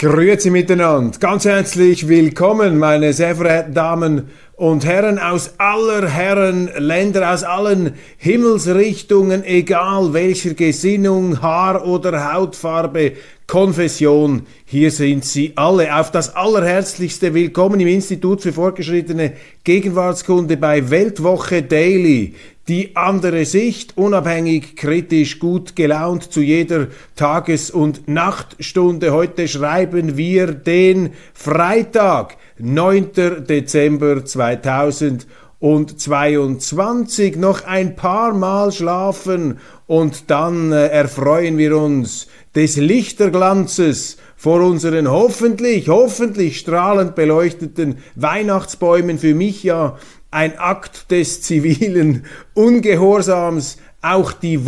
Grüezi miteinander, ganz herzlich willkommen, meine sehr verehrten Damen und Herren aus aller Herren Länder, aus allen Himmelsrichtungen, egal welcher Gesinnung, Haar- oder Hautfarbe, Konfession, hier sind Sie alle auf das allerherzlichste Willkommen im Institut für fortgeschrittene Gegenwartskunde bei Weltwoche Daily. Die andere Sicht, unabhängig, kritisch, gut gelaunt zu jeder Tages- und Nachtstunde. Heute schreiben wir den Freitag, 9. Dezember 2022. Noch ein paar Mal schlafen und dann äh, erfreuen wir uns des Lichterglanzes vor unseren hoffentlich, hoffentlich strahlend beleuchteten Weihnachtsbäumen. Für mich ja ein Akt des zivilen Ungehorsams. Auch die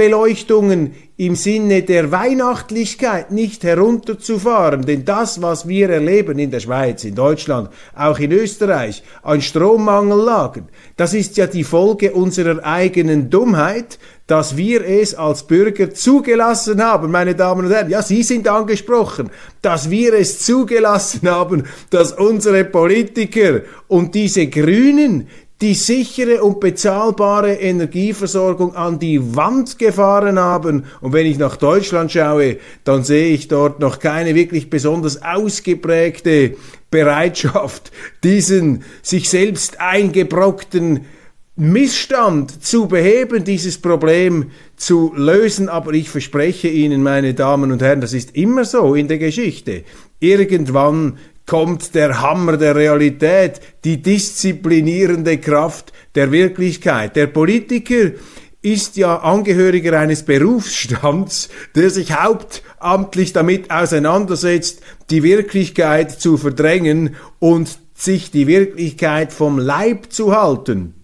Wohnungsbeleuchtungen im Sinne der Weihnachtlichkeit nicht herunterzufahren. Denn das, was wir erleben in der Schweiz, in Deutschland, auch in Österreich, an Strommangellagen, das ist ja die Folge unserer eigenen Dummheit, dass wir es als Bürger zugelassen haben, meine Damen und Herren. Ja, Sie sind angesprochen, dass wir es zugelassen haben, dass unsere Politiker und diese Grünen die sichere und bezahlbare Energieversorgung an die Wand gefahren haben. Und wenn ich nach Deutschland schaue, dann sehe ich dort noch keine wirklich besonders ausgeprägte Bereitschaft, diesen sich selbst eingebrockten Missstand zu beheben, dieses Problem zu lösen. Aber ich verspreche Ihnen, meine Damen und Herren, das ist immer so in der Geschichte. Irgendwann kommt der Hammer der Realität, die disziplinierende Kraft der Wirklichkeit. Der Politiker ist ja Angehöriger eines Berufsstands, der sich hauptamtlich damit auseinandersetzt, die Wirklichkeit zu verdrängen und sich die Wirklichkeit vom Leib zu halten.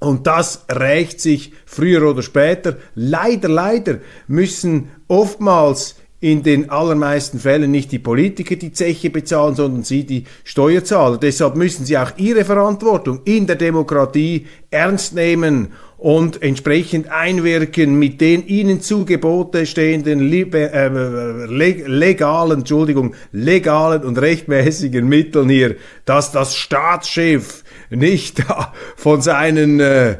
Und das rächt sich früher oder später. Leider, leider müssen oftmals in den allermeisten Fällen nicht die Politiker die Zeche bezahlen, sondern sie die Steuerzahler. Deshalb müssen sie auch ihre Verantwortung in der Demokratie ernst nehmen und entsprechend einwirken mit den ihnen zu Gebote stehenden äh, legalen, Entschuldigung, legalen und rechtmäßigen Mitteln hier, dass das Staatsschiff nicht von seinen äh,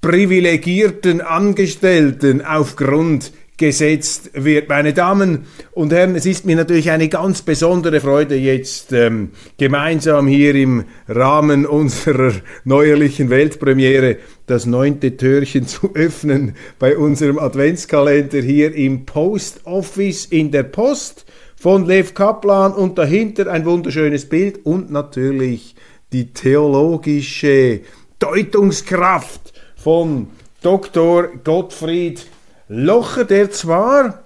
privilegierten Angestellten aufgrund gesetzt wird. Meine Damen und Herren, es ist mir natürlich eine ganz besondere Freude, jetzt ähm, gemeinsam hier im Rahmen unserer neuerlichen Weltpremiere das neunte Türchen zu öffnen bei unserem Adventskalender hier im Post Office in der Post von Lev Kaplan und dahinter ein wunderschönes Bild und natürlich die theologische Deutungskraft von Dr. Gottfried Locher, der zwar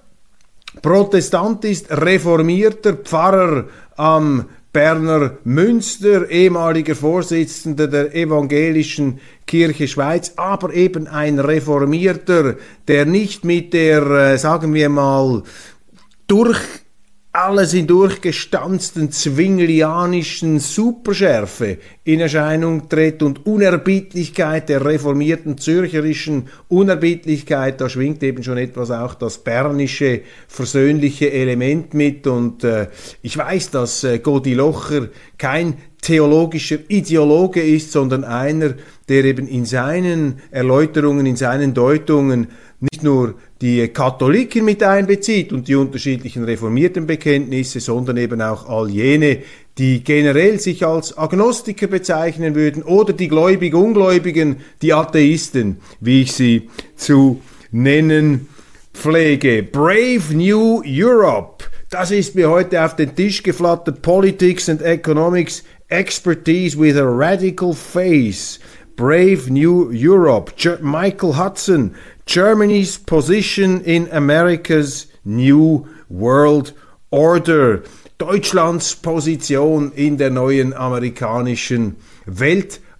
Protestant ist, reformierter Pfarrer am Berner Münster, ehemaliger Vorsitzender der evangelischen Kirche Schweiz, aber eben ein Reformierter, der nicht mit der, äh, sagen wir mal, durch alles in durchgestanzten zwinglianischen Superschärfe in Erscheinung tritt und Unerbittlichkeit der reformierten zürcherischen Unerbittlichkeit, da schwingt eben schon etwas auch das bernische versöhnliche Element mit und äh, ich weiß, dass äh, Godi Locher kein theologischer Ideologe ist, sondern einer, der eben in seinen Erläuterungen, in seinen Deutungen nicht nur die Katholiken mit einbezieht und die unterschiedlichen reformierten Bekenntnisse, sondern eben auch all jene, die generell sich als Agnostiker bezeichnen würden oder die Gläubig-Ungläubigen, die Atheisten, wie ich sie zu nennen pflege. Brave New Europe. Das ist mir heute auf den Tisch geflattert. Politics and Economics expertise with a radical face. Brave New Europe. Ge Michael Hudson. Germany's position in America's New World Order. Deutschlands Position in der neuen amerikanischen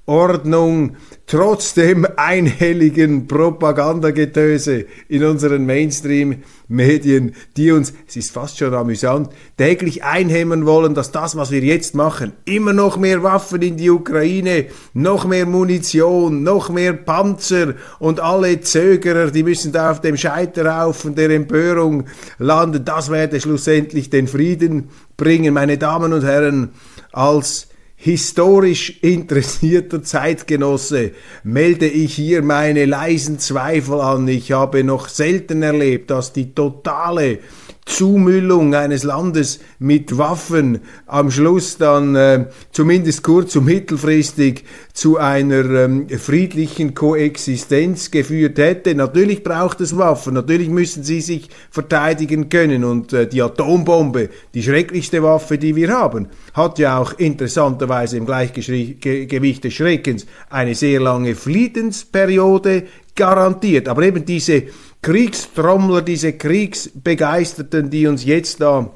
Weltordnung trotz dem einhelligen Propagandagetöse in unseren Mainstream-Medien, die uns, es ist fast schon amüsant, täglich einhämmern wollen, dass das, was wir jetzt machen, immer noch mehr Waffen in die Ukraine, noch mehr Munition, noch mehr Panzer und alle Zögerer, die müssen da auf dem Scheiterhaufen der Empörung landen, das werde schlussendlich den Frieden bringen, meine Damen und Herren, als historisch interessierter Zeitgenosse melde ich hier meine leisen Zweifel an. Ich habe noch selten erlebt, dass die totale Zumüllung eines Landes mit Waffen am Schluss dann äh, zumindest kurz- und mittelfristig zu einer ähm, friedlichen Koexistenz geführt hätte. Natürlich braucht es Waffen, natürlich müssen sie sich verteidigen können und äh, die Atombombe, die schrecklichste Waffe, die wir haben, hat ja auch interessanterweise im Gleichgewicht des Schreckens eine sehr lange Friedensperiode garantiert. Aber eben diese Kriegstrommler, diese Kriegsbegeisterten, die uns jetzt da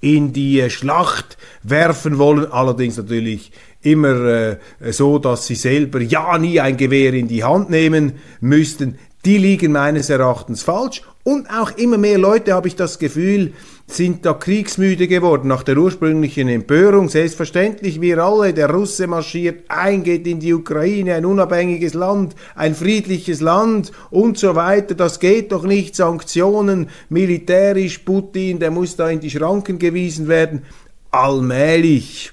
in die Schlacht werfen wollen, allerdings natürlich immer äh, so, dass sie selber ja nie ein Gewehr in die Hand nehmen müssten, die liegen meines Erachtens falsch. Und auch immer mehr Leute, habe ich das Gefühl, sind da kriegsmüde geworden nach der ursprünglichen Empörung. Selbstverständlich, wir alle, der Russe marschiert ein, geht in die Ukraine, ein unabhängiges Land, ein friedliches Land und so weiter. Das geht doch nicht. Sanktionen, militärisch, Putin, der muss da in die Schranken gewiesen werden. Allmählich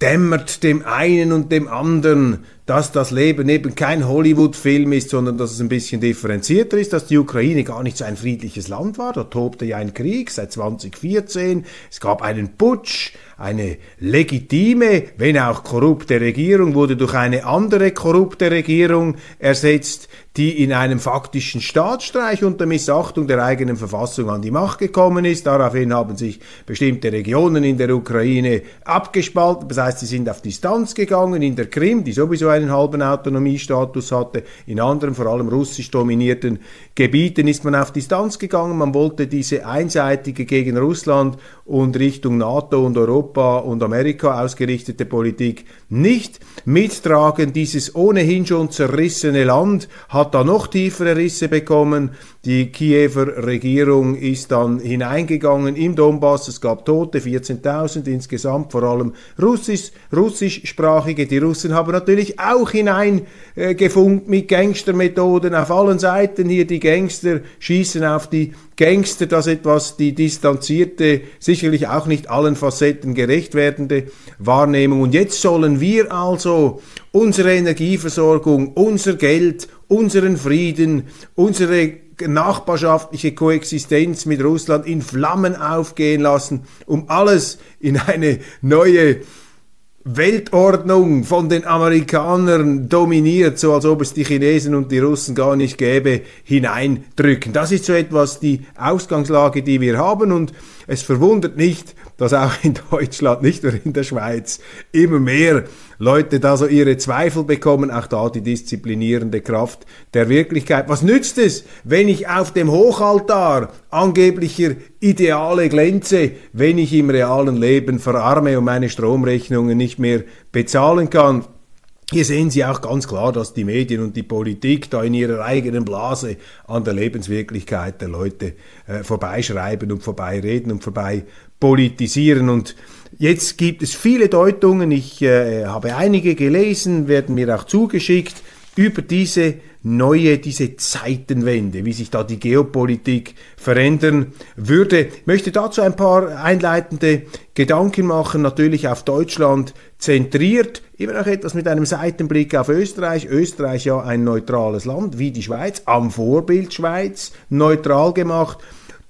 dämmert dem einen und dem anderen, dass das Leben eben kein Hollywood-Film ist, sondern dass es ein bisschen differenzierter ist, dass die Ukraine gar nicht so ein friedliches Land war. Da tobte ja ein Krieg seit 2014. Es gab einen Putsch, eine legitime, wenn auch korrupte Regierung wurde durch eine andere korrupte Regierung ersetzt, die in einem faktischen Staatsstreich unter Missachtung der eigenen Verfassung an die Macht gekommen ist. Daraufhin haben sich bestimmte Regionen in der Ukraine abgespalten. Das heißt, sie sind auf Distanz gegangen. In der Krim, die sowieso einen halben Autonomiestatus hatte, in anderen, vor allem russisch dominierten Gebieten ist man auf Distanz gegangen. Man wollte diese einseitige gegen Russland und Richtung NATO und Europa und Amerika ausgerichtete Politik nicht mittragen. Dieses ohnehin schon zerrissene Land hat da noch tiefere Risse bekommen. Die Kiewer Regierung ist dann hineingegangen im Donbass. Es gab Tote, 14.000 insgesamt, vor allem Russisch, russischsprachige. Die Russen haben natürlich auch hineingefunkt äh, mit Gangstermethoden auf allen Seiten. Hier die Gangster schießen auf die Gangster, das etwas die distanzierte, sicherlich auch nicht allen Facetten gerecht werdende Wahrnehmung. Und jetzt sollen wir also unsere Energieversorgung, unser Geld, unseren Frieden, unsere nachbarschaftliche Koexistenz mit Russland in Flammen aufgehen lassen, um alles in eine neue Weltordnung von den Amerikanern dominiert, so als ob es die Chinesen und die Russen gar nicht gäbe, hineindrücken. Das ist so etwas die Ausgangslage, die wir haben und es verwundert nicht, dass auch in Deutschland, nicht nur in der Schweiz, immer mehr Leute da so ihre Zweifel bekommen, auch da die disziplinierende Kraft der Wirklichkeit. Was nützt es, wenn ich auf dem Hochaltar angeblicher Ideale glänze, wenn ich im realen Leben verarme und meine Stromrechnungen nicht mehr bezahlen kann? Hier sehen Sie auch ganz klar, dass die Medien und die Politik da in ihrer eigenen Blase an der Lebenswirklichkeit der Leute äh, vorbeischreiben und vorbeireden und vorbei politisieren. Und Jetzt gibt es viele Deutungen, ich äh, habe einige gelesen, werden mir auch zugeschickt, über diese neue, diese Zeitenwende, wie sich da die Geopolitik verändern würde. Ich möchte dazu ein paar einleitende Gedanken machen, natürlich auf Deutschland zentriert, immer noch etwas mit einem Seitenblick auf Österreich. Österreich ja ein neutrales Land, wie die Schweiz, am Vorbild Schweiz, neutral gemacht.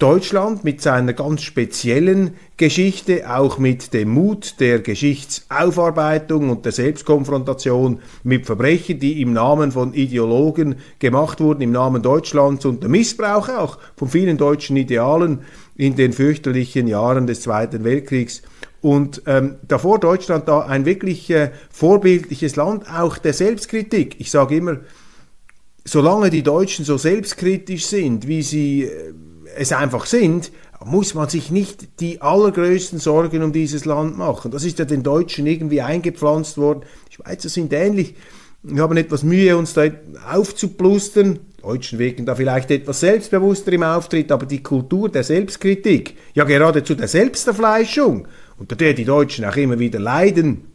Deutschland mit seiner ganz speziellen Geschichte, auch mit dem Mut der Geschichtsaufarbeitung und der Selbstkonfrontation mit Verbrechen, die im Namen von Ideologen gemacht wurden, im Namen Deutschlands und der Missbrauch auch von vielen deutschen Idealen in den fürchterlichen Jahren des Zweiten Weltkriegs. Und ähm, davor Deutschland da ein wirklich äh, vorbildliches Land, auch der Selbstkritik. Ich sage immer, solange die Deutschen so selbstkritisch sind, wie sie äh, es einfach sind, muss man sich nicht die allergrößten Sorgen um dieses Land machen. Das ist ja den Deutschen irgendwie eingepflanzt worden. Die Schweizer sind ähnlich. Wir haben etwas Mühe, uns da aufzuplustern. Deutschen wirken da vielleicht etwas selbstbewusster im Auftritt, aber die Kultur der Selbstkritik, ja geradezu der Selbsterfleischung, unter der die Deutschen auch immer wieder leiden,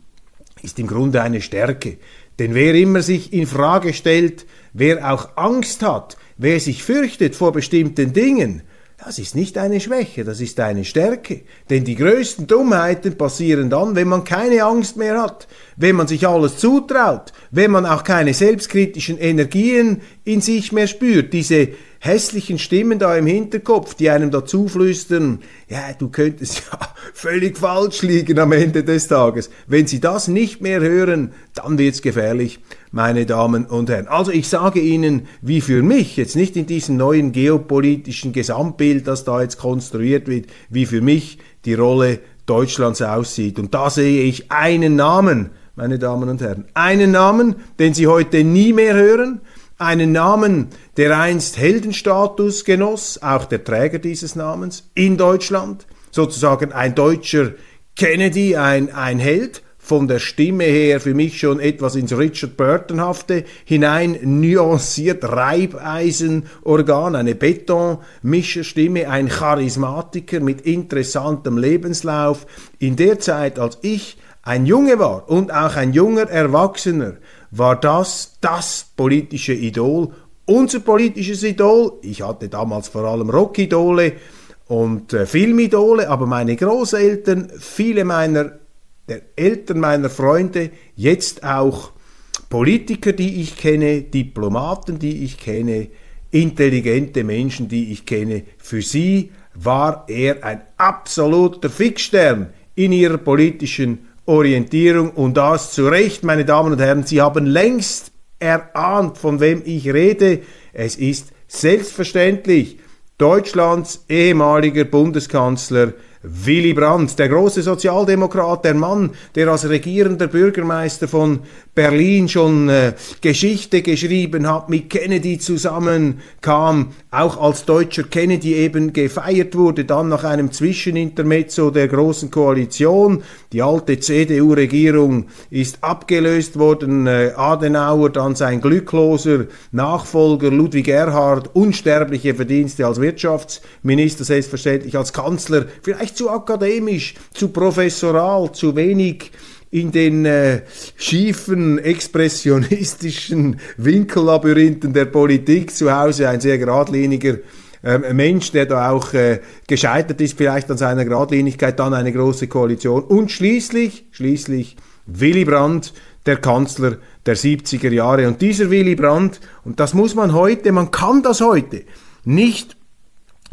ist im Grunde eine Stärke. Denn wer immer sich in Frage stellt, wer auch Angst hat, wer sich fürchtet vor bestimmten Dingen, das ist nicht eine Schwäche, das ist eine Stärke. Denn die größten Dummheiten passieren dann, wenn man keine Angst mehr hat, wenn man sich alles zutraut, wenn man auch keine selbstkritischen Energien in sich mehr spürt. Diese hässlichen Stimmen da im Hinterkopf, die einem dazu flüstern, ja, du könntest ja völlig falsch liegen am Ende des Tages. Wenn Sie das nicht mehr hören, dann wird's gefährlich meine Damen und Herren. Also ich sage Ihnen, wie für mich, jetzt nicht in diesem neuen geopolitischen Gesamtbild, das da jetzt konstruiert wird, wie für mich die Rolle Deutschlands aussieht. Und da sehe ich einen Namen, meine Damen und Herren, einen Namen, den Sie heute nie mehr hören, einen Namen, der einst Heldenstatus genoss, auch der Träger dieses Namens, in Deutschland, sozusagen ein deutscher Kennedy, ein, ein Held, von der Stimme her für mich schon etwas ins Richard Burtonhafte hinein nuanciert, Reibeisenorgan, eine Betonmischerstimme, ein Charismatiker mit interessantem Lebenslauf. In der Zeit, als ich ein Junge war und auch ein junger Erwachsener, war das das politische Idol, unser politisches Idol. Ich hatte damals vor allem Rockidole und äh, Filmidole, aber meine Großeltern, viele meiner der Eltern meiner Freunde, jetzt auch Politiker, die ich kenne, Diplomaten, die ich kenne, intelligente Menschen, die ich kenne. Für sie war er ein absoluter Fixstern in ihrer politischen Orientierung und das zu Recht, meine Damen und Herren. Sie haben längst erahnt, von wem ich rede. Es ist selbstverständlich Deutschlands ehemaliger Bundeskanzler Willy Brandt, der große Sozialdemokrat, der Mann, der als regierender Bürgermeister von Berlin schon äh, Geschichte geschrieben hat, mit Kennedy zusammenkam, auch als deutscher Kennedy eben gefeiert wurde, dann nach einem Zwischenintermezzo der Großen Koalition. Die alte CDU-Regierung ist abgelöst worden, äh, Adenauer, dann sein glückloser Nachfolger Ludwig Erhard, unsterbliche Verdienste als Wirtschaftsminister, selbstverständlich als Kanzler, vielleicht zu akademisch, zu professoral, zu wenig in den äh, schiefen, expressionistischen Winkellabyrinthen der Politik zu Hause ein sehr geradliniger ähm, Mensch, der da auch äh, gescheitert ist, vielleicht an seiner Geradlinigkeit, dann eine große Koalition und schließlich, schließlich Willy Brandt, der Kanzler der 70er Jahre. Und dieser Willy Brandt, und das muss man heute, man kann das heute nicht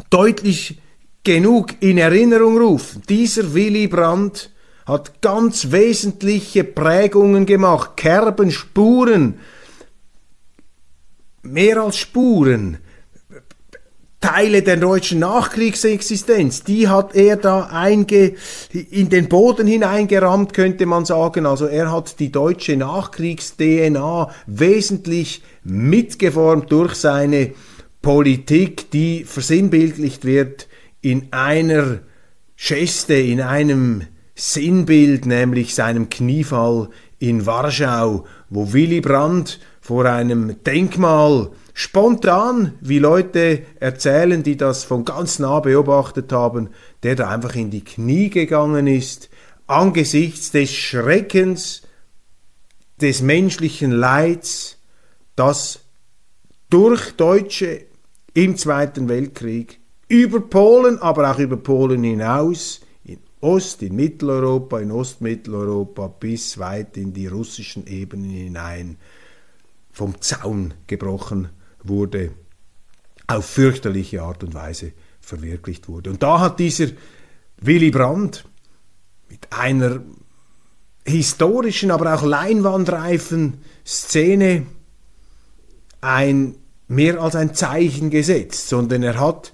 deutlich genug in Erinnerung rufen. Dieser Willy Brandt hat ganz wesentliche Prägungen gemacht, Kerben, Spuren, mehr als Spuren, Teile der deutschen Nachkriegsexistenz, die hat er da einge, in den Boden hineingerammt, könnte man sagen. Also er hat die deutsche Nachkriegs-DNA wesentlich mitgeformt durch seine Politik, die versinnbildlicht wird in einer Geste, in einem Sinnbild, nämlich seinem Kniefall in Warschau, wo Willy Brandt vor einem Denkmal spontan, wie Leute erzählen, die das von ganz nah beobachtet haben, der da einfach in die Knie gegangen ist, angesichts des Schreckens, des menschlichen Leids, das durch Deutsche im Zweiten Weltkrieg über Polen, aber auch über Polen hinaus Ost, in Mitteleuropa, in Ostmitteleuropa bis weit in die russischen Ebenen hinein vom Zaun gebrochen wurde, auf fürchterliche Art und Weise verwirklicht wurde. Und da hat dieser Willy Brandt mit einer historischen, aber auch leinwandreifen Szene ein mehr als ein Zeichen gesetzt, sondern er hat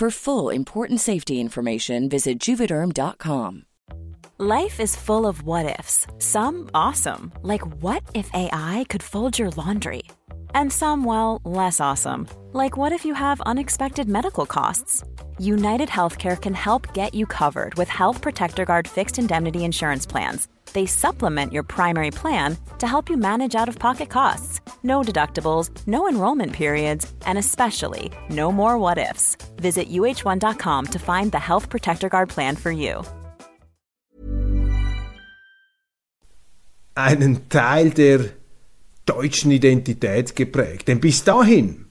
For full important safety information, visit juvederm.com. Life is full of what ifs. Some awesome, like what if AI could fold your laundry? And some, well, less awesome, like what if you have unexpected medical costs? United Healthcare can help get you covered with Health Protector Guard fixed indemnity insurance plans. They supplement your primary plan to help you manage out of pocket costs. No deductibles, no enrollment periods, and especially no more what ifs. Visit uh1.com to find the Health Protector Guard plan for you. einen Teil der deutschen Identität geprägt. Denn bis dahin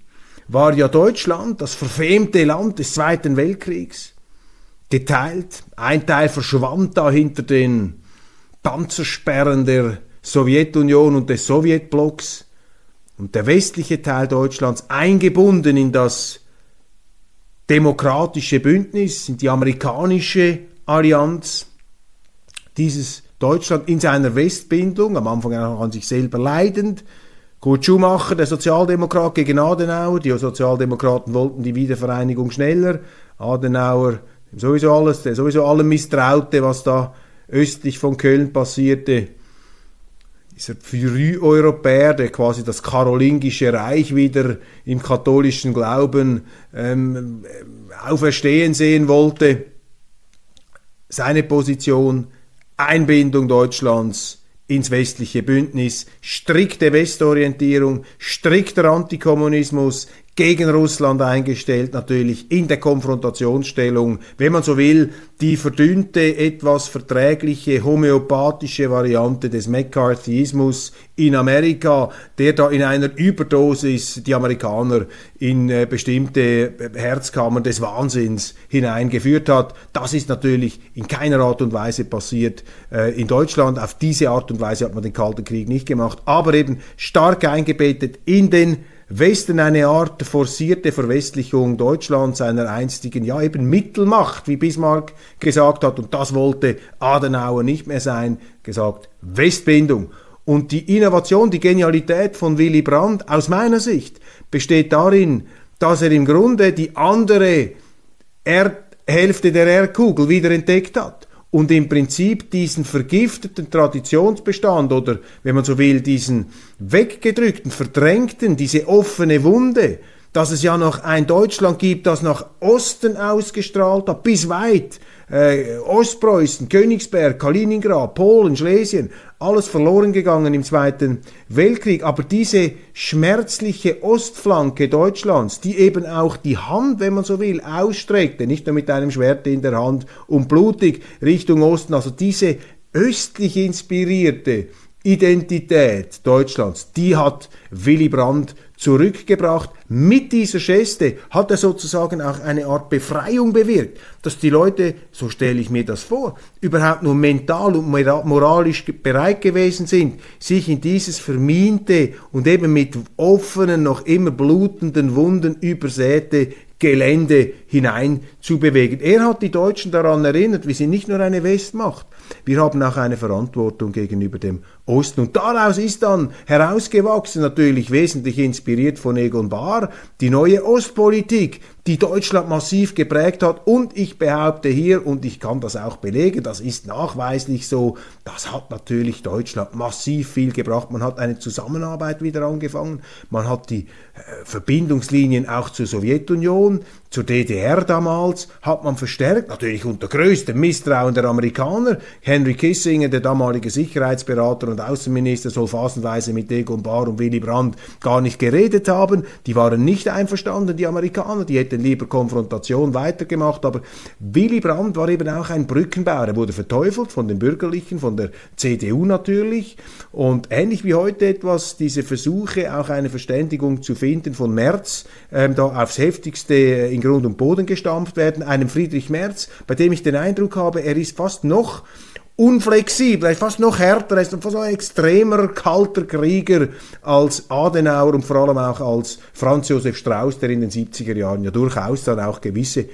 war ja Deutschland das verfemte Land des Zweiten Weltkriegs geteilt. Ein Teil verschwand da hinter den Panzersperren der Sowjetunion und des Sowjetblocks und der westliche Teil Deutschlands eingebunden in das demokratische Bündnis, in die amerikanische Allianz. Dieses Deutschland in seiner Westbindung, am Anfang auch an sich selber leidend. Kurt Schumacher, der Sozialdemokrat gegen Adenauer. Die Sozialdemokraten wollten die Wiedervereinigung schneller. Adenauer, sowieso alles, der sowieso allem misstraute, was da östlich von Köln passierte. Dieser Früheuropäer, der quasi das karolingische Reich wieder im katholischen Glauben ähm, auferstehen sehen wollte. Seine Position Einbindung Deutschlands ins westliche Bündnis, strikte Westorientierung, strikter Antikommunismus, gegen Russland eingestellt, natürlich in der Konfrontationsstellung, wenn man so will, die verdünnte, etwas verträgliche homöopathische Variante des McCarthyismus in Amerika, der da in einer Überdosis die Amerikaner in äh, bestimmte Herzkammern des Wahnsinns hineingeführt hat. Das ist natürlich in keiner Art und Weise passiert äh, in Deutschland. Auf diese Art und Weise hat man den Kalten Krieg nicht gemacht, aber eben stark eingebettet in den Westen eine Art forcierte Verwestlichung Deutschlands, einer einstigen, ja eben Mittelmacht, wie Bismarck gesagt hat, und das wollte Adenauer nicht mehr sein, gesagt Westbindung. Und die Innovation, die Genialität von Willy Brandt aus meiner Sicht besteht darin, dass er im Grunde die andere Erdhälfte der Erdkugel wieder entdeckt hat und im Prinzip diesen vergifteten Traditionsbestand oder, wenn man so will, diesen weggedrückten, verdrängten, diese offene Wunde, dass es ja noch ein Deutschland gibt, das nach Osten ausgestrahlt hat, bis weit äh, Ostpreußen, Königsberg, Kaliningrad, Polen, Schlesien, alles verloren gegangen im Zweiten Weltkrieg. Aber diese schmerzliche Ostflanke Deutschlands, die eben auch die Hand, wenn man so will, ausstreckte, nicht nur mit einem Schwert in der Hand und blutig Richtung Osten, also diese östlich inspirierte Identität Deutschlands, die hat Willy Brandt zurückgebracht. Mit dieser Geste hat er sozusagen auch eine Art Befreiung bewirkt, dass die Leute, so stelle ich mir das vor, überhaupt nur mental und moralisch bereit gewesen sind, sich in dieses vermiente und eben mit offenen, noch immer blutenden Wunden übersäte Gelände hinein zu bewegen. Er hat die Deutschen daran erinnert, wir sind nicht nur eine Westmacht, wir haben auch eine Verantwortung gegenüber dem Osten. Und daraus ist dann herausgewachsen, natürlich wesentlich inspiriert von Egon Bahr, die neue Ostpolitik, die Deutschland massiv geprägt hat. Und ich behaupte hier, und ich kann das auch belegen, das ist nachweislich so, das hat natürlich Deutschland massiv viel gebracht. Man hat eine Zusammenarbeit wieder angefangen, man hat die äh, Verbindungslinien auch zur Sowjetunion, zur DDR damals, hat man verstärkt, natürlich unter größtem Misstrauen der Amerikaner. Henry Kissinger, der damalige Sicherheitsberater und Außenminister, soll phasenweise mit Egon Bahr und Willy Brandt gar nicht geredet haben. Die waren nicht einverstanden, die Amerikaner, die hätten lieber Konfrontation weitergemacht, aber Willy Brandt war eben auch ein Brückenbauer. Er wurde verteufelt von den Bürgerlichen, von der CDU natürlich und ähnlich wie heute etwas diese Versuche, auch eine Verständigung zu finden von Merz, ähm, da aufs heftigste in Grund und Boden gestampft werden, einem Friedrich Merz, bei dem ich den Eindruck habe, er ist fast noch unflexibel, er ist fast noch härter, er ist fast noch ein extremer, kalter Krieger als Adenauer und vor allem auch als Franz Josef Strauß, der in den 70er Jahren ja durchaus dann auch gewisse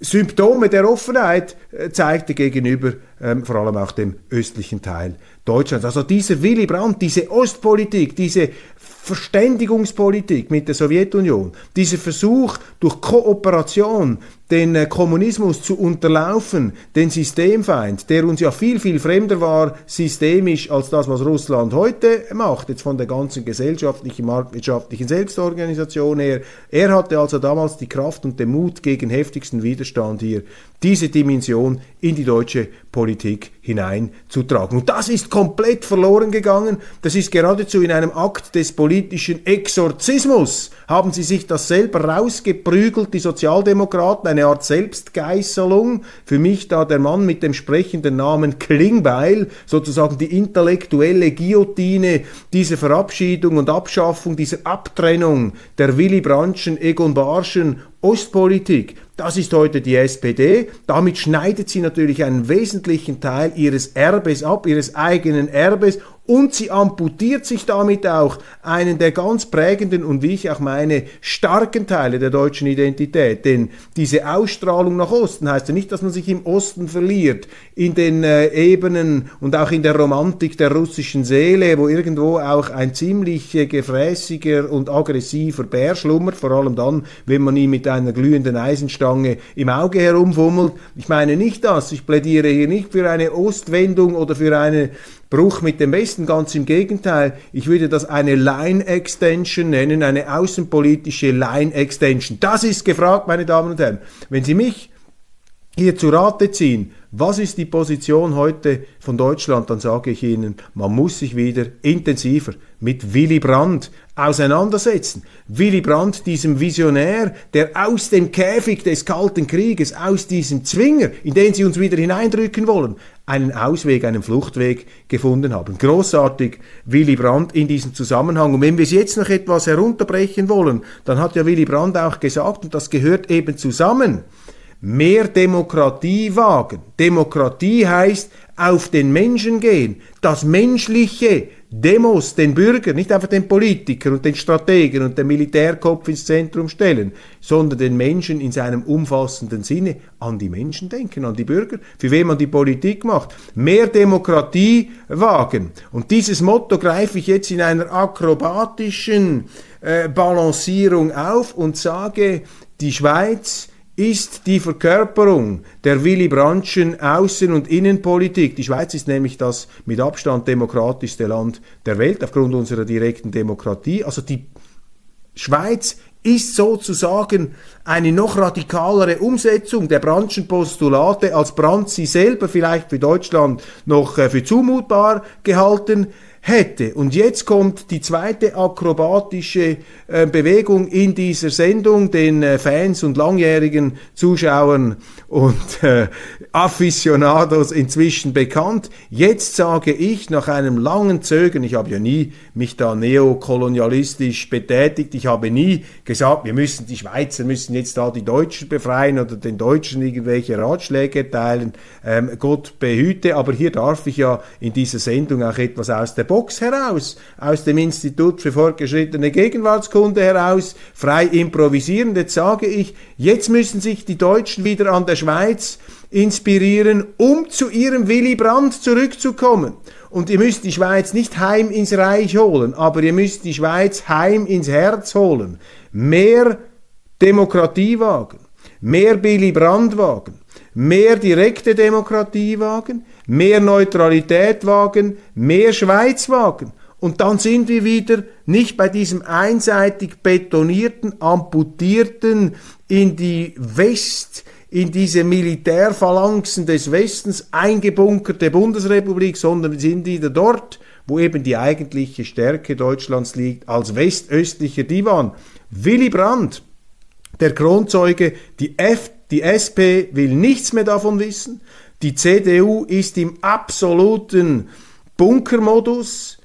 Symptome der Offenheit äh, zeigte gegenüber ähm, vor allem auch dem östlichen Teil Deutschlands. Also dieser Willy Brandt, diese Ostpolitik, diese Verständigungspolitik mit der Sowjetunion, dieser Versuch durch Kooperation den äh, Kommunismus zu unterlaufen, den Systemfeind, der uns ja viel, viel fremder war, systemisch, als das, was Russland heute macht, jetzt von der ganzen gesellschaftlichen, marktwirtschaftlichen Selbstorganisation her. Er hatte also damals die Kraft und den Mut gegen heftigsten Widerstand hier, diese Dimension in die deutsche Politik hineinzutragen. Und das ist komplett verloren gegangen. Das ist geradezu in einem Akt des politischen Exorzismus. Haben sie sich das selber rausgeprügelt, die Sozialdemokraten, eine Art Selbstgeißelung. Für mich da der Mann mit dem sprechenden Namen Klingbeil, sozusagen die intellektuelle Guillotine dieser Verabschiedung und Abschaffung, dieser Abtrennung der Willy Brandtschen, Egon Barschen Ostpolitik. Das ist heute die SPD. Damit schneidet sie natürlich einen wesentlichen Teil ihres Erbes ab, ihres eigenen Erbes und sie amputiert sich damit auch einen der ganz prägenden und wie ich auch meine starken Teile der deutschen Identität. Denn diese Ausstrahlung nach Osten heißt ja nicht, dass man sich im Osten verliert, in den äh, Ebenen und auch in der Romantik der russischen Seele, wo irgendwo auch ein ziemlich äh, gefräßiger und aggressiver Bär schlummert, vor allem dann, wenn man ihn mit einer glühenden Eisenstange im Auge herumfummelt. Ich meine nicht das, ich plädiere hier nicht für eine Ostwendung oder für eine Bruch mit dem Westen, ganz im Gegenteil. Ich würde das eine Line Extension nennen, eine außenpolitische Line Extension. Das ist gefragt, meine Damen und Herren. Wenn Sie mich hier zu Rate ziehen, was ist die Position heute von Deutschland, dann sage ich Ihnen, man muss sich wieder intensiver mit Willy Brandt auseinandersetzen. Willy Brandt, diesem Visionär, der aus dem Käfig des Kalten Krieges, aus diesem Zwinger, in den sie uns wieder hineindrücken wollen, einen Ausweg, einen Fluchtweg gefunden haben. Großartig Willy Brandt in diesem Zusammenhang. Und wenn wir es jetzt noch etwas herunterbrechen wollen, dann hat ja Willy Brandt auch gesagt, und das gehört eben zusammen, mehr Demokratie wagen. Demokratie heißt auf den Menschen gehen, das Menschliche, Demos, den Bürger, nicht einfach den Politiker und den Strategen und den Militärkopf ins Zentrum stellen, sondern den Menschen in seinem umfassenden Sinne an die Menschen denken, an die Bürger, für wen man die Politik macht. Mehr Demokratie wagen. Und dieses Motto greife ich jetzt in einer akrobatischen äh, Balancierung auf und sage, die Schweiz ist die Verkörperung der Willy Brandtschen Außen- und Innenpolitik. Die Schweiz ist nämlich das mit Abstand demokratischste Land der Welt aufgrund unserer direkten Demokratie. Also die Schweiz ist sozusagen eine noch radikalere Umsetzung der Brandtschen Postulate, als Brandt sie selber vielleicht für Deutschland noch äh, für zumutbar gehalten hätte. Und jetzt kommt die zweite akrobatische äh, Bewegung in dieser Sendung, den äh, Fans und langjährigen Zuschauern und äh, Aficionados inzwischen bekannt. Jetzt sage ich nach einem langen Zögern, ich habe ja nie mich da neokolonialistisch betätigt, ich habe nie gesagt, wir müssen die Schweizer müssen jetzt da die Deutschen befreien oder den Deutschen irgendwelche Ratschläge erteilen. Ähm, Gott behüte, aber hier darf ich ja in dieser Sendung auch etwas aus der Box heraus, aus dem Institut für fortgeschrittene Gegenwartskunde heraus, frei improvisierend. Jetzt sage ich, jetzt müssen sich die Deutschen wieder an der Schweiz inspirieren, um zu ihrem Willy Brandt zurückzukommen. Und ihr müsst die Schweiz nicht heim ins Reich holen, aber ihr müsst die Schweiz heim ins Herz holen. Mehr Demokratie wagen, mehr Billy Brandt wagen, mehr direkte Demokratie wagen, mehr Neutralität wagen, mehr Schweiz wagen. Und dann sind wir wieder nicht bei diesem einseitig betonierten, amputierten, in die West, in diese Militärphalanxen des Westens eingebunkerte Bundesrepublik, sondern wir sind wieder dort, wo eben die eigentliche Stärke Deutschlands liegt, als westöstlicher Divan. Willy Brandt, der Kronzeuge, die, F, die SP will nichts mehr davon wissen, die CDU ist im absoluten Bunkermodus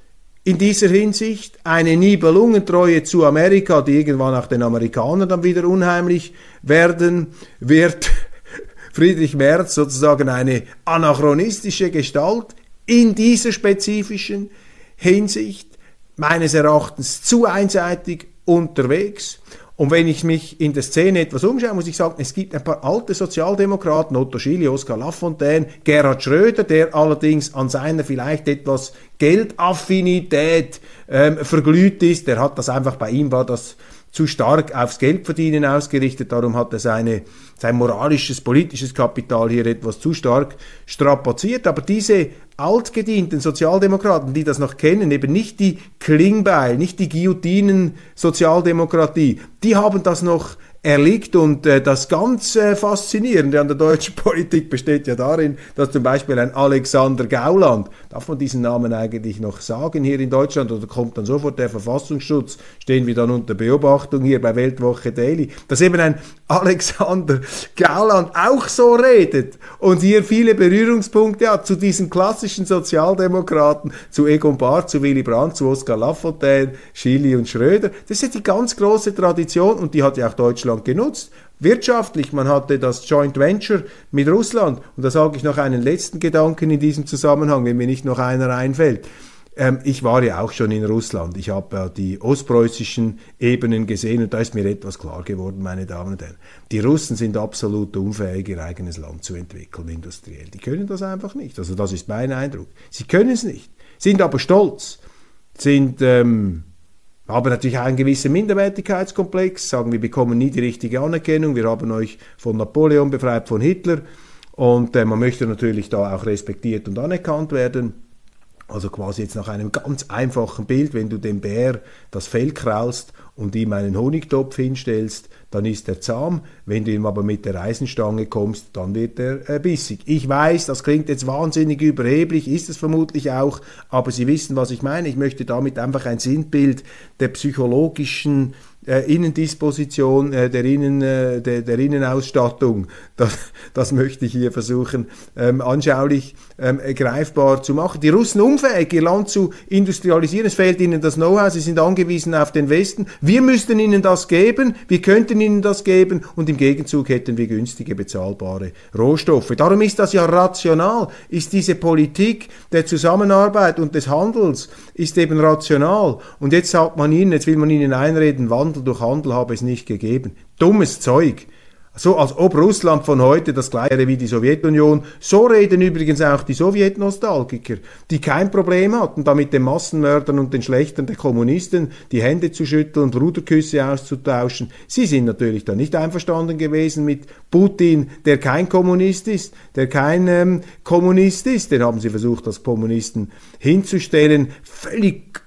in dieser Hinsicht. Eine Nibelungentreue zu Amerika, die irgendwann auch den Amerikanern dann wieder unheimlich werden wird. Friedrich Merz sozusagen eine anachronistische Gestalt in dieser spezifischen Hinsicht, meines Erachtens zu einseitig unterwegs. Und wenn ich mich in der Szene etwas umschaue, muss ich sagen, es gibt ein paar alte Sozialdemokraten, Otto Schily, Oskar Lafontaine, Gerhard Schröder, der allerdings an seiner vielleicht etwas Geldaffinität ähm, verglüht ist. Der hat das einfach, bei ihm war das zu stark aufs Geldverdienen ausgerichtet, darum hat er seine, sein moralisches, politisches Kapital hier etwas zu stark strapaziert. Aber diese altgedienten Sozialdemokraten, die das noch kennen, eben nicht die Klingbeil, nicht die Guillotinen-Sozialdemokratie, die haben das noch erliegt. Und äh, das ganz äh, Faszinierende an der deutschen Politik besteht ja darin, dass zum Beispiel ein Alexander Gauland, darf man diesen Namen eigentlich noch sagen hier in Deutschland, oder kommt dann sofort der Verfassungsschutz, stehen wir dann unter Beobachtung hier bei Weltwoche Daily, dass eben ein Alexander Gauland auch so redet und hier viele Berührungspunkte hat zu diesen klassischen Sozialdemokraten, zu Egon Barth, zu Willy Brandt, zu Oskar Lafontaine, Schily und Schröder. Das ist die ganz große Tradition und die hat ja auch Deutschland Russland genutzt. Wirtschaftlich, man hatte das Joint Venture mit Russland. Und da sage ich noch einen letzten Gedanken in diesem Zusammenhang, wenn mir nicht noch einer einfällt. Ähm, ich war ja auch schon in Russland. Ich habe ja die ostpreußischen Ebenen gesehen und da ist mir etwas klar geworden, meine Damen und Herren. Die Russen sind absolut unfähig, ihr eigenes Land zu entwickeln, industriell. Die können das einfach nicht. Also das ist mein Eindruck. Sie können es nicht, sind aber stolz, sind ähm, haben natürlich einen gewissen Minderwertigkeitskomplex, sagen, wir bekommen nie die richtige Anerkennung, wir haben euch von Napoleon befreit, von Hitler und äh, man möchte natürlich da auch respektiert und anerkannt werden. Also quasi jetzt nach einem ganz einfachen Bild, wenn du dem Bär das Fell kraulst und ihm einen Honigtopf hinstellst, dann ist er zahm. Wenn du ihm aber mit der Eisenstange kommst, dann wird er äh, bissig. Ich weiß, das klingt jetzt wahnsinnig überheblich, ist es vermutlich auch, aber Sie wissen, was ich meine. Ich möchte damit einfach ein Sinnbild der psychologischen äh, Innendisposition, äh, der, Innen, äh, der, der, Innenausstattung, das, das, möchte ich hier versuchen ähm, anschaulich ähm, greifbar zu machen. Die Russen unfähig, ihr Land zu industrialisieren, es fehlt ihnen das Know-how, sie sind angewiesen auf den Westen. Wir müssten ihnen das geben, wir könnten ihnen das geben und im Gegenzug hätten wir günstige, bezahlbare Rohstoffe. Darum ist das ja rational, ist diese Politik der Zusammenarbeit und des Handels, ist eben rational. Und jetzt sagt man ihnen, jetzt will man ihnen einreden, wann Wandel durch Handel habe es nicht gegeben. Dummes Zeug. So als ob Russland von heute das gleiche wäre wie die Sowjetunion. So reden übrigens auch die Sowjetnostalgiker, die kein Problem hatten, da mit den Massenmördern und den Schlechtern der Kommunisten die Hände zu schütteln und Ruderküsse auszutauschen. Sie sind natürlich da nicht einverstanden gewesen mit Putin, der kein Kommunist ist, der kein ähm, Kommunist ist. Den haben sie versucht, als Kommunisten hinzustellen. Völlig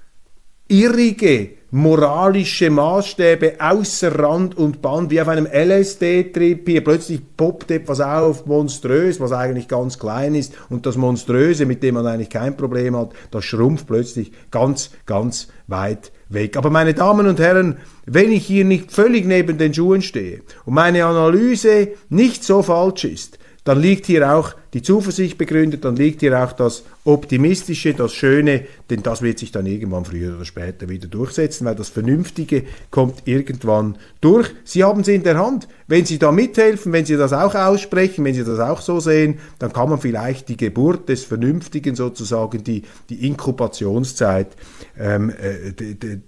irrige moralische Maßstäbe außer Rand und Band, wie auf einem LSD-Trip hier. Plötzlich poppt etwas auf, monströs, was eigentlich ganz klein ist. Und das Monströse, mit dem man eigentlich kein Problem hat, das schrumpft plötzlich ganz, ganz weit weg. Aber meine Damen und Herren, wenn ich hier nicht völlig neben den Schuhen stehe und meine Analyse nicht so falsch ist, dann liegt hier auch die Zuversicht begründet, dann liegt hier auch das Optimistische, das Schöne, denn das wird sich dann irgendwann früher oder später wieder durchsetzen, weil das Vernünftige kommt irgendwann durch. Sie haben es in der Hand. Wenn Sie da mithelfen, wenn Sie das auch aussprechen, wenn Sie das auch so sehen, dann kann man vielleicht die Geburt des Vernünftigen sozusagen, die, die Inkubationszeit ähm, äh,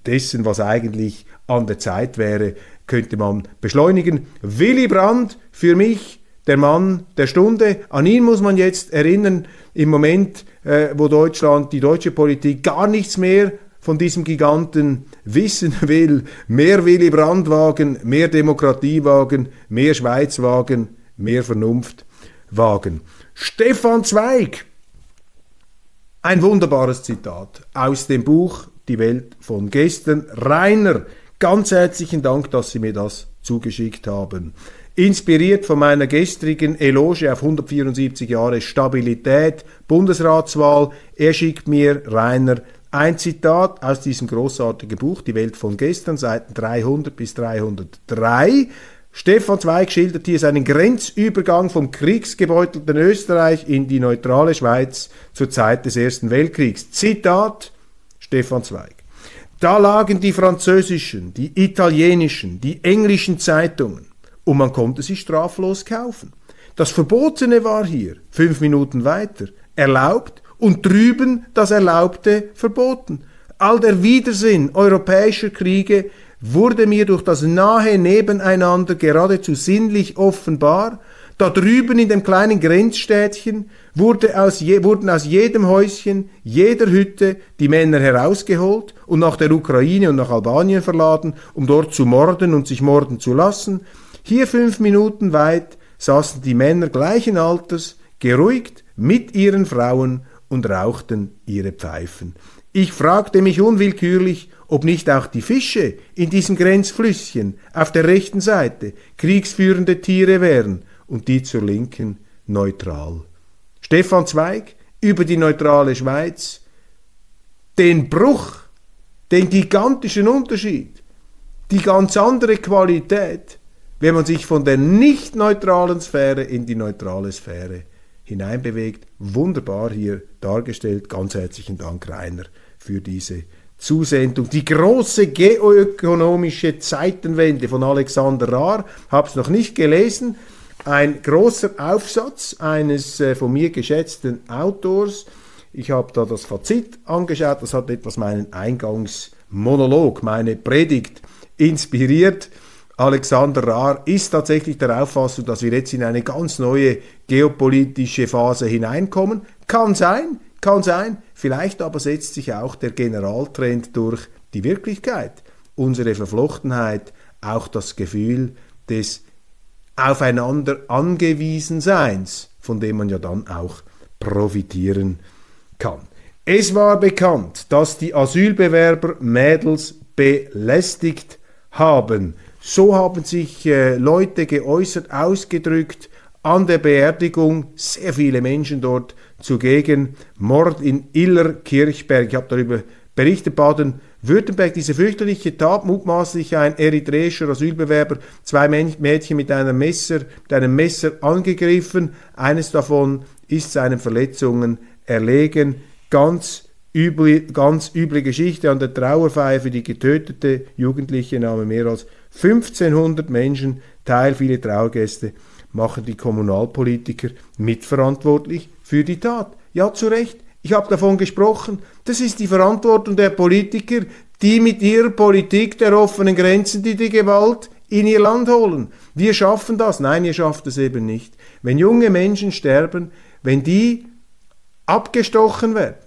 dessen, was eigentlich an der Zeit wäre, könnte man beschleunigen. Willy Brandt für mich der Mann der Stunde. An ihn muss man jetzt erinnern, im Moment, äh, wo Deutschland, die deutsche Politik gar nichts mehr von diesem Giganten wissen will. Mehr Willy Brandt wagen, mehr Demokratie wagen, mehr Schweiz wagen, mehr Vernunft wagen. Stefan Zweig, ein wunderbares Zitat aus dem Buch Die Welt von gestern. Rainer, ganz herzlichen Dank, dass Sie mir das zugeschickt haben. Inspiriert von meiner gestrigen Eloge auf 174 Jahre Stabilität, Bundesratswahl, er schickt mir, Rainer, ein Zitat aus diesem großartigen Buch, Die Welt von gestern, Seiten 300 bis 303. Stefan Zweig schildert hier seinen Grenzübergang vom kriegsgebeutelten Österreich in die neutrale Schweiz zur Zeit des Ersten Weltkriegs. Zitat Stefan Zweig. Da lagen die französischen, die italienischen, die englischen Zeitungen und man konnte sie straflos kaufen. Das Verbotene war hier, fünf Minuten weiter, erlaubt und drüben das Erlaubte verboten. All der Widersinn europäischer Kriege wurde mir durch das nahe Nebeneinander geradezu sinnlich offenbar. Da drüben in dem kleinen Grenzstädtchen wurde aus je, wurden aus jedem Häuschen, jeder Hütte die Männer herausgeholt und nach der Ukraine und nach Albanien verladen, um dort zu morden und sich morden zu lassen. Hier fünf Minuten weit saßen die Männer gleichen Alters, geruhigt mit ihren Frauen und rauchten ihre Pfeifen. Ich fragte mich unwillkürlich, ob nicht auch die Fische in diesem Grenzflüsschen auf der rechten Seite kriegsführende Tiere wären und die zur linken neutral. Stefan Zweig über die neutrale Schweiz, den Bruch, den gigantischen Unterschied, die ganz andere Qualität wenn man sich von der nicht neutralen Sphäre in die neutrale Sphäre hineinbewegt. Wunderbar hier dargestellt. Ganz herzlichen Dank, Rainer, für diese Zusendung. Die große geoökonomische Zeitenwende von Alexander Rahr, habe es noch nicht gelesen. Ein großer Aufsatz eines äh, von mir geschätzten Autors. Ich habe da das Fazit angeschaut, das hat etwas meinen Eingangsmonolog, meine Predigt inspiriert. Alexander Rahr ist tatsächlich der Auffassung, dass wir jetzt in eine ganz neue geopolitische Phase hineinkommen. Kann sein, kann sein. Vielleicht aber setzt sich auch der Generaltrend durch die Wirklichkeit, unsere Verflochtenheit, auch das Gefühl des aufeinander angewiesen Seins, von dem man ja dann auch profitieren kann. Es war bekannt, dass die Asylbewerber Mädels belästigt haben. So haben sich äh, Leute geäußert, ausgedrückt an der Beerdigung. Sehr viele Menschen dort zugegen. Mord in Illerkirchberg. Ich habe darüber berichtet. Baden-Württemberg, diese fürchterliche Tat, mutmaßlich ein eritreischer Asylbewerber, zwei Mädchen mit einem Messer, mit einem Messer angegriffen. Eines davon ist seinen Verletzungen erlegen. Ganz üble, ganz üble Geschichte an der Trauerfeier für die getötete Jugendliche nahmen mehr als 1500 Menschen teil, viele Trauergäste, machen die Kommunalpolitiker mitverantwortlich für die Tat. Ja, zu Recht. Ich habe davon gesprochen. Das ist die Verantwortung der Politiker, die mit ihrer Politik der offenen Grenzen die, die Gewalt in ihr Land holen. Wir schaffen das. Nein, ihr schafft es eben nicht. Wenn junge Menschen sterben, wenn die abgestochen werden,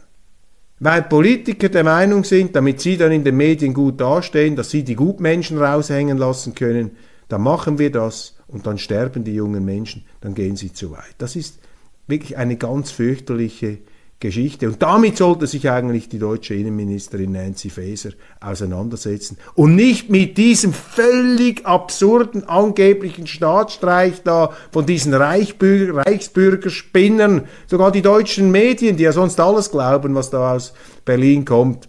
weil Politiker der Meinung sind, damit sie dann in den Medien gut dastehen, dass sie die Gutmenschen raushängen lassen können, dann machen wir das und dann sterben die jungen Menschen, dann gehen sie zu weit. Das ist wirklich eine ganz fürchterliche Geschichte. Und damit sollte sich eigentlich die deutsche Innenministerin Nancy Faeser auseinandersetzen. Und nicht mit diesem völlig absurden angeblichen Staatsstreich da von diesen Reichsbürger, Reichsbürgerspinnern, sogar die deutschen Medien, die ja sonst alles glauben, was da aus Berlin kommt.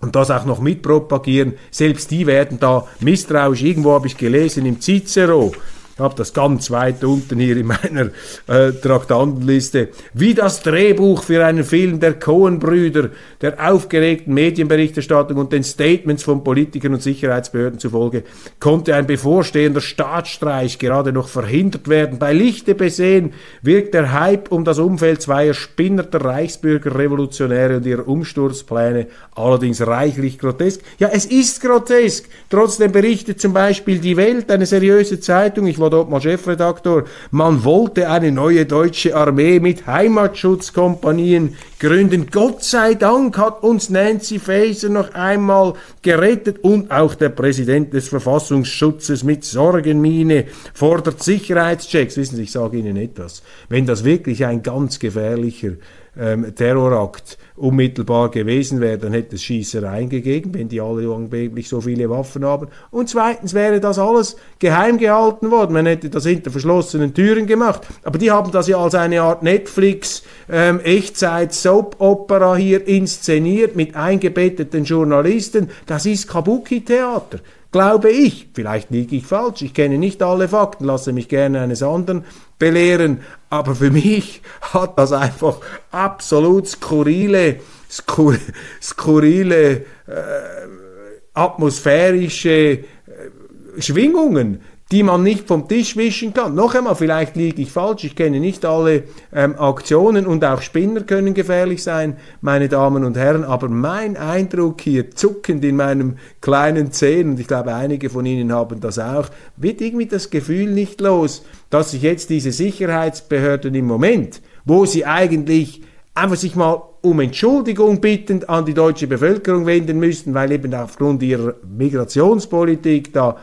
Und das auch noch mitpropagieren. Selbst die werden da misstrauisch. Irgendwo habe ich gelesen im Cicero, Ich habe das ganz weit unten hier in meiner äh, Traktantenliste. Wie das Drehbuch für einen Film der Cohen-Brüder, der aufgeregten Medienberichterstattung und den Statements von Politikern und Sicherheitsbehörden zufolge, konnte ein bevorstehender Staatsstreich gerade noch verhindert werden. Bei Lichte besehen wirkt der Hype um das Umfeld zweier spinnerter Reichsbürgerrevolutionäre und ihrer Umsturzpläne allerdings reichlich grotesk. Ja, es ist grotesk. Trotzdem berichtet zum Beispiel die Welt, eine seriöse Zeitung, ich war dort mal Chefredaktor, man wollte eine neue deutsche Armee mit Heimatschutzkompanien gründen. Gott sei Dank hat uns Nancy Faeser noch einmal gerettet und auch der Präsident des Verfassungsschutzes mit Sorgenmiene fordert Sicherheitschecks. Wissen Sie, ich sage Ihnen etwas. Wenn das wirklich ein ganz gefährlicher ähm, Terrorakt unmittelbar gewesen wäre, dann hätte es Schießereien gegeben, wenn die alle angeblich so viele Waffen haben. Und zweitens wäre das alles geheim gehalten worden. Man hätte das hinter verschlossenen Türen gemacht. Aber die haben das ja als eine Art Netflix ähm, Echtzeit-Soap-Opera hier inszeniert mit eingebetteten Journalisten. Das ist Kabuki-Theater glaube ich. Vielleicht liege ich falsch, ich kenne nicht alle Fakten, lasse mich gerne eines anderen belehren, aber für mich hat das einfach absolut skurrile, skur, skurrile äh, atmosphärische äh, Schwingungen die man nicht vom Tisch wischen kann. Noch einmal, vielleicht liege ich falsch, ich kenne nicht alle ähm, Aktionen und auch Spinner können gefährlich sein, meine Damen und Herren, aber mein Eindruck hier, zuckend in meinem kleinen Zehen, und ich glaube einige von Ihnen haben das auch, wird irgendwie das Gefühl nicht los, dass sich jetzt diese Sicherheitsbehörden im Moment, wo sie eigentlich einfach sich mal um Entschuldigung bittend an die deutsche Bevölkerung wenden müssten, weil eben aufgrund ihrer Migrationspolitik da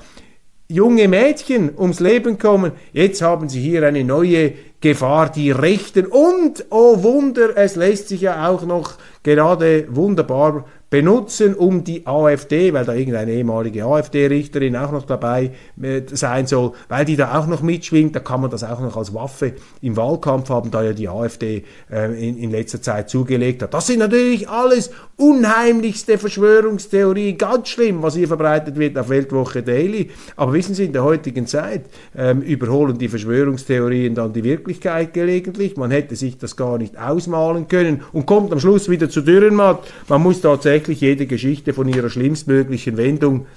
junge Mädchen ums Leben kommen. Jetzt haben sie hier eine neue Gefahr, die Rechten. Und, oh Wunder, es lässt sich ja auch noch gerade wunderbar benutzen, um die AfD, weil da irgendeine ehemalige AfD-Richterin auch noch dabei äh, sein soll, weil die da auch noch mitschwingt, da kann man das auch noch als Waffe im Wahlkampf haben, da ja die AfD äh, in, in letzter Zeit zugelegt hat. Das sind natürlich alles unheimlichste Verschwörungstheorien, ganz schlimm, was hier verbreitet wird auf Weltwoche Daily. Aber wissen Sie, in der heutigen Zeit ähm, überholen die Verschwörungstheorien dann die Wirklichkeit gelegentlich. Man hätte sich das gar nicht ausmalen können und kommt am Schluss wieder zu Dürrenmatt. Man muss tatsächlich tatsächlich jede Geschichte von ihrer schlimmstmöglichen Wendung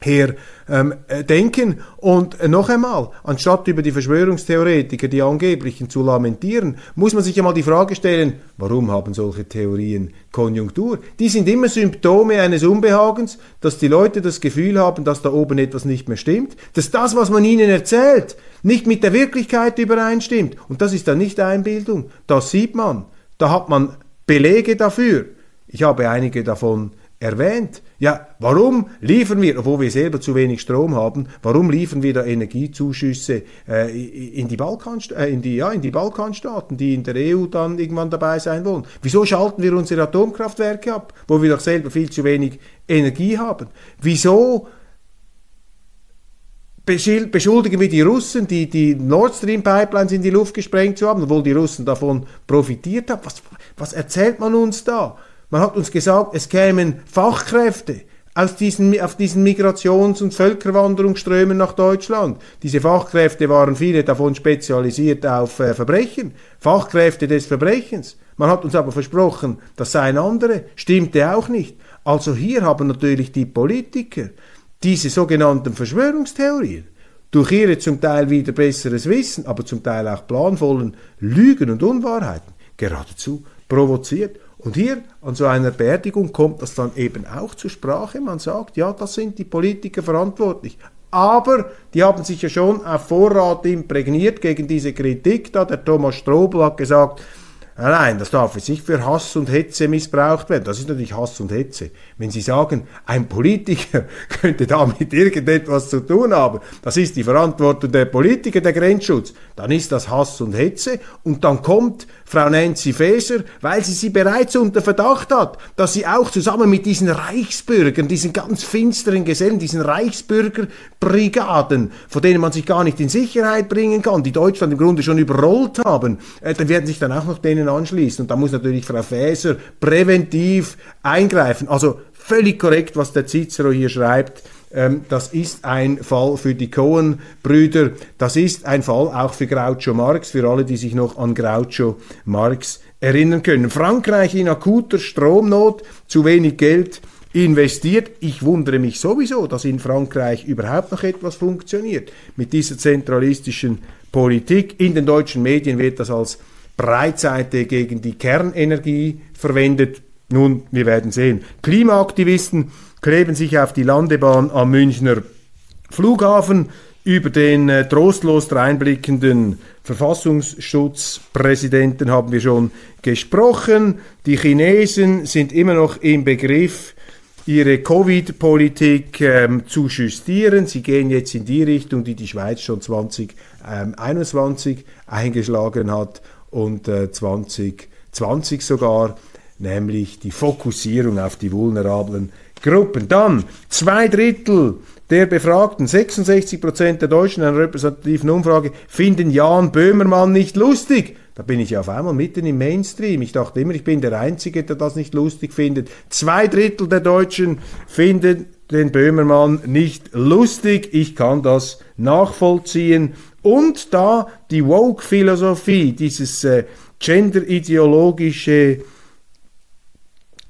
her ähm, äh, denken. Und äh, noch einmal, anstatt über die Verschwörungstheoretiker, die angeblichen, zu lamentieren, muss man sich einmal die Frage stellen, warum haben solche Theorien Konjunktur? Die sind immer Symptome eines Unbehagens, dass die Leute das Gefühl haben, dass da oben etwas nicht mehr stimmt, dass das, was man ihnen erzählt, nicht mit der Wirklichkeit übereinstimmt. Und das ist dann nicht Einbildung, das sieht man. Da hat man Belege dafür. Ich habe einige davon erwähnt. Ja, warum liefern wir, obwohl wir selber zu wenig Strom haben, warum liefern wir da Energiezuschüsse äh, in, die Balkan, äh, in, die, ja, in die Balkanstaaten, die in der EU dann irgendwann dabei sein wollen? Wieso schalten wir unsere Atomkraftwerke ab, wo wir doch selber viel zu wenig Energie haben? Wieso beschuldigen wir die Russen, die die Nord Stream Pipelines in die Luft gesprengt zu haben, obwohl die Russen davon profitiert haben? Was, was erzählt man uns da? Man hat uns gesagt, es kämen Fachkräfte aus diesen, auf diesen Migrations- und Völkerwanderungsströmen nach Deutschland. Diese Fachkräfte waren viele davon spezialisiert auf äh, Verbrechen, Fachkräfte des Verbrechens. Man hat uns aber versprochen, das seien andere, stimmte auch nicht. Also hier haben natürlich die Politiker diese sogenannten Verschwörungstheorien durch ihre zum Teil wieder besseres Wissen, aber zum Teil auch planvollen Lügen und Unwahrheiten geradezu provoziert und hier an so einer Beerdigung kommt das dann eben auch zur Sprache. Man sagt, ja, das sind die Politiker verantwortlich. Aber die haben sich ja schon auf Vorrat imprägniert gegen diese Kritik. Da der Thomas Strobel hat gesagt, Nein, das darf jetzt nicht für Hass und Hetze missbraucht werden. Das ist natürlich Hass und Hetze. Wenn Sie sagen, ein Politiker könnte damit irgendetwas zu tun haben, das ist die Verantwortung der Politiker, der Grenzschutz, dann ist das Hass und Hetze und dann kommt Frau Nancy Faeser, weil sie sie bereits unter Verdacht hat, dass sie auch zusammen mit diesen Reichsbürgern, diesen ganz finsteren Gesellen, diesen Reichsbürgerbrigaden, von denen man sich gar nicht in Sicherheit bringen kann, die Deutschland im Grunde schon überrollt haben, äh, dann werden sich dann auch noch denen anschließen. Und da muss natürlich Frau Faeser präventiv eingreifen. Also völlig korrekt, was der Cicero hier schreibt Ähm, das ist ein Fall für die Cohen-Brüder. Das ist ein Fall auch für Groucho Marx, für alle, die sich noch an Groucho Marx erinnern können. Frankreich in akuter Stromnot, zu wenig Geld investiert. Ich wundere mich sowieso, dass in Frankreich überhaupt noch etwas funktioniert mit dieser zentralistischen Politik. In den deutschen Medien wird das als Breitseite gegen die Kernenergie verwendet. Nun, wir werden sehen. Klimaaktivisten kleben sich auf die Landebahn am Münchner Flughafen. Über den äh, trostlos dreinblickenden Verfassungsschutzpräsidenten haben wir schon gesprochen. Die Chinesen sind immer noch im Begriff, ihre Covid-Politik ähm, zu justieren. Sie gehen jetzt in die Richtung, die die Schweiz schon 2021 ähm, eingeschlagen hat und äh, 2020 sogar, nämlich die Fokussierung auf die vulnerablen Gruppen. Dann zwei Drittel der Befragten, 66 Prozent der Deutschen in einer repräsentativen Umfrage, finden Jan Böhmermann nicht lustig. Da bin ich auf einmal mitten im Mainstream. Ich dachte immer, ich bin der Einzige, der das nicht lustig findet. Zwei Drittel der Deutschen finden den Böhmermann nicht lustig. Ich kann das nachvollziehen. Und da die Woke-Philosophie, dieses äh, genderideologische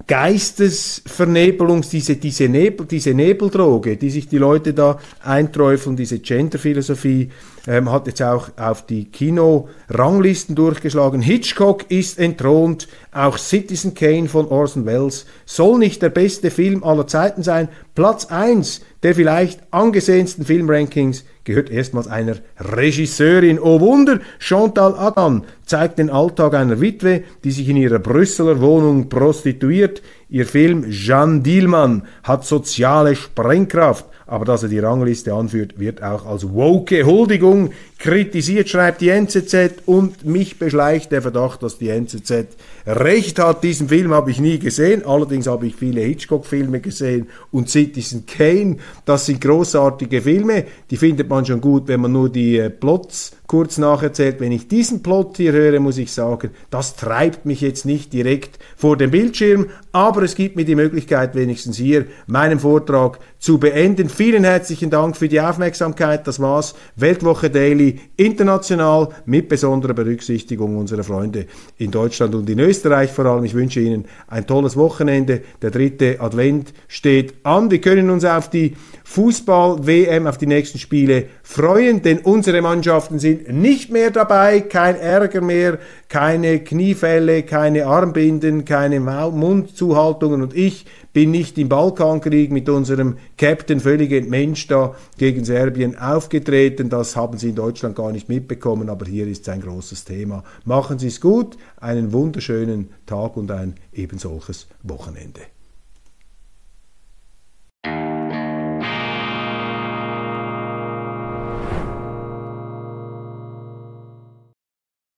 Geistesvernebelungs, diese, diese, Nebel, diese Nebeldroge, die sich die Leute da einträufeln, diese Genderphilosophie, ähm, hat jetzt auch auf die Kino-Ranglisten durchgeschlagen. Hitchcock ist entthront, auch Citizen Kane von Orson Welles soll nicht der beste Film aller Zeiten sein. Platz 1 der vielleicht angesehensten Filmrankings gehört erstmals einer Regisseurin. Oh Wunder, Chantal Adan zeigt den Alltag einer Witwe, die sich in ihrer Brüsseler Wohnung prostituiert. Ihr Film Jeanne Dielmann hat soziale Sprengkraft aber dass er die Rangliste anführt, wird auch als woke Huldigung kritisiert, schreibt die NZZ und mich beschleicht der Verdacht, dass die NZZ recht hat. Diesen Film habe ich nie gesehen, allerdings habe ich viele Hitchcock-Filme gesehen und Citizen Kane, das sind großartige Filme, die findet man schon gut, wenn man nur die äh, Plots kurz nacherzählt. Wenn ich diesen Plot hier höre, muss ich sagen, das treibt mich jetzt nicht direkt vor dem Bildschirm, aber es gibt mir die Möglichkeit, wenigstens hier meinen Vortrag zu beenden. Vielen herzlichen Dank für die Aufmerksamkeit. Das war's. Weltwoche Daily international mit besonderer Berücksichtigung unserer Freunde in Deutschland und in Österreich vor allem. Ich wünsche Ihnen ein tolles Wochenende. Der dritte Advent steht an. Wir können uns auf die Fußball-WM, auf die nächsten Spiele freuen, denn unsere Mannschaften sind nicht mehr dabei, kein Ärger mehr, keine Kniefälle, keine Armbinden, keine Mundzuhaltungen und ich bin nicht im Balkankrieg mit unserem Captain völlig entmenscht da gegen Serbien aufgetreten. Das haben Sie in Deutschland gar nicht mitbekommen, aber hier ist es ein großes Thema. Machen Sie es gut, einen wunderschönen Tag und ein ebensolches Wochenende.